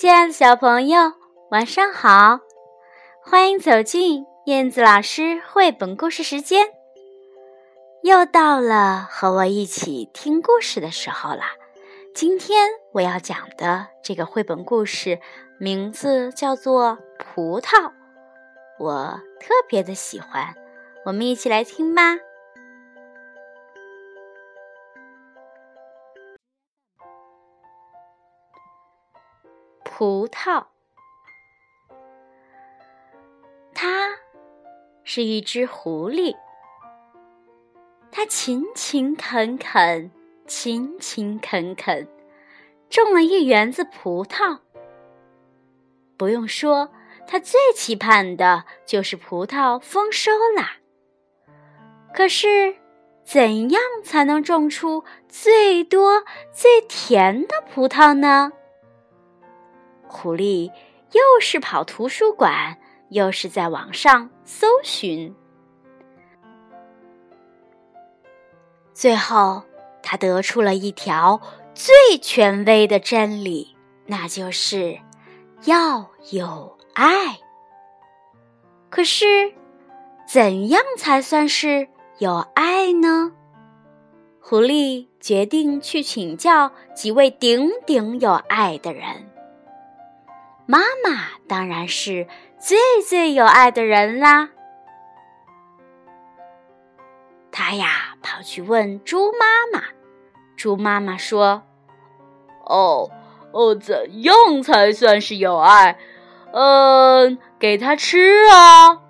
亲爱的小朋友，晚上好！欢迎走进燕子老师绘本故事时间。又到了和我一起听故事的时候啦。今天我要讲的这个绘本故事名字叫做《葡萄》，我特别的喜欢。我们一起来听吧。葡萄，它是一只狐狸，它勤勤恳恳，勤勤恳恳，种了一园子葡萄。不用说，它最期盼的就是葡萄丰收啦。可是，怎样才能种出最多、最甜的葡萄呢？狐狸又是跑图书馆，又是在网上搜寻，最后他得出了一条最权威的真理，那就是要有爱。可是，怎样才算是有爱呢？狐狸决定去请教几位顶顶有爱的人。妈妈当然是最最有爱的人啦。他呀跑去问猪妈妈，猪妈妈说：“哦哦，怎样才算是有爱？嗯，给他吃啊。”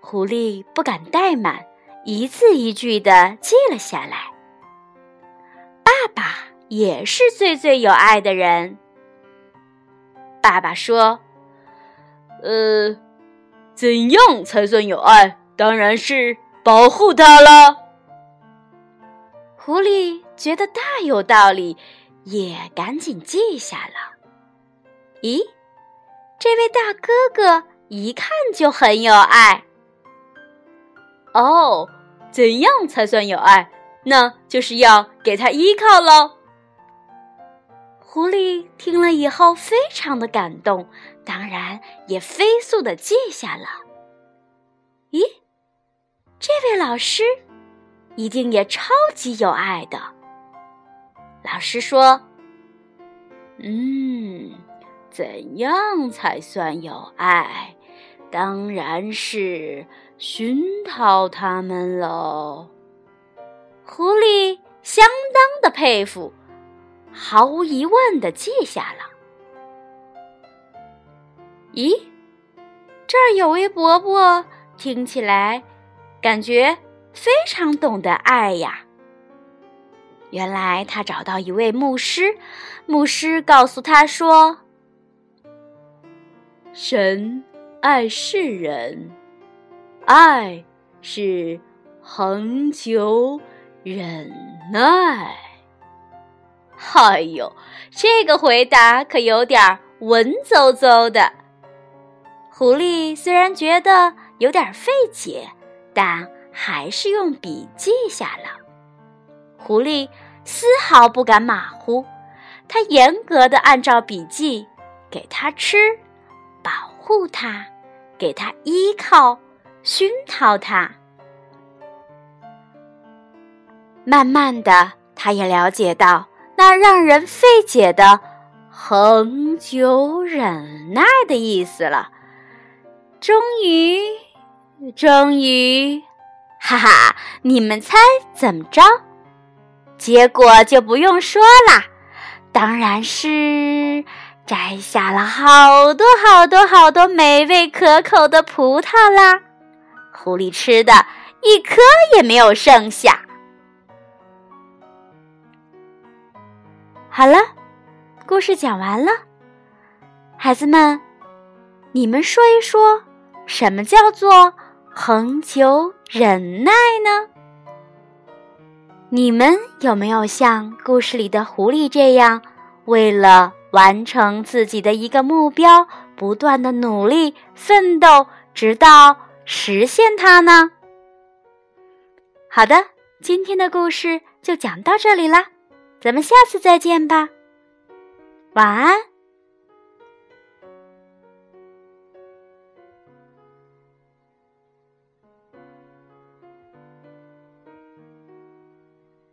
狐狸不敢怠慢，一字一句的记了下来。爸爸也是最最有爱的人。爸爸说：“呃，怎样才算有爱？当然是保护它了。”狐狸觉得大有道理，也赶紧记下了。咦，这位大哥哥一看就很有爱。哦，怎样才算有爱？那就是要给他依靠喽。狐狸听了以后，非常的感动，当然也飞速的记下了。咦，这位老师一定也超级有爱的。老师说：“嗯，怎样才算有爱？当然是熏陶他们喽。”狐狸相当的佩服。毫无疑问的记下了。咦，这儿有位伯伯，听起来感觉非常懂得爱呀。原来他找到一位牧师，牧师告诉他说：“神爱世人，爱是恒久忍耐。”哎呦，这个回答可有点文绉绉的。狐狸虽然觉得有点费解，但还是用笔记下了。狐狸丝毫不敢马虎，他严格的按照笔记给他吃，保护他，给他依靠，熏陶他。慢慢的，他也了解到。那让人费解的“恒久忍耐”的意思了。终于，终于，哈哈！你们猜怎么着？结果就不用说啦，当然是摘下了好多好多好多美味可口的葡萄啦。狐狸吃的一颗也没有剩下。好了，故事讲完了，孩子们，你们说一说，什么叫做恒久忍耐呢？你们有没有像故事里的狐狸这样，为了完成自己的一个目标，不断的努力奋斗，直到实现它呢？好的，今天的故事就讲到这里啦。咱们下次再见吧，晚安。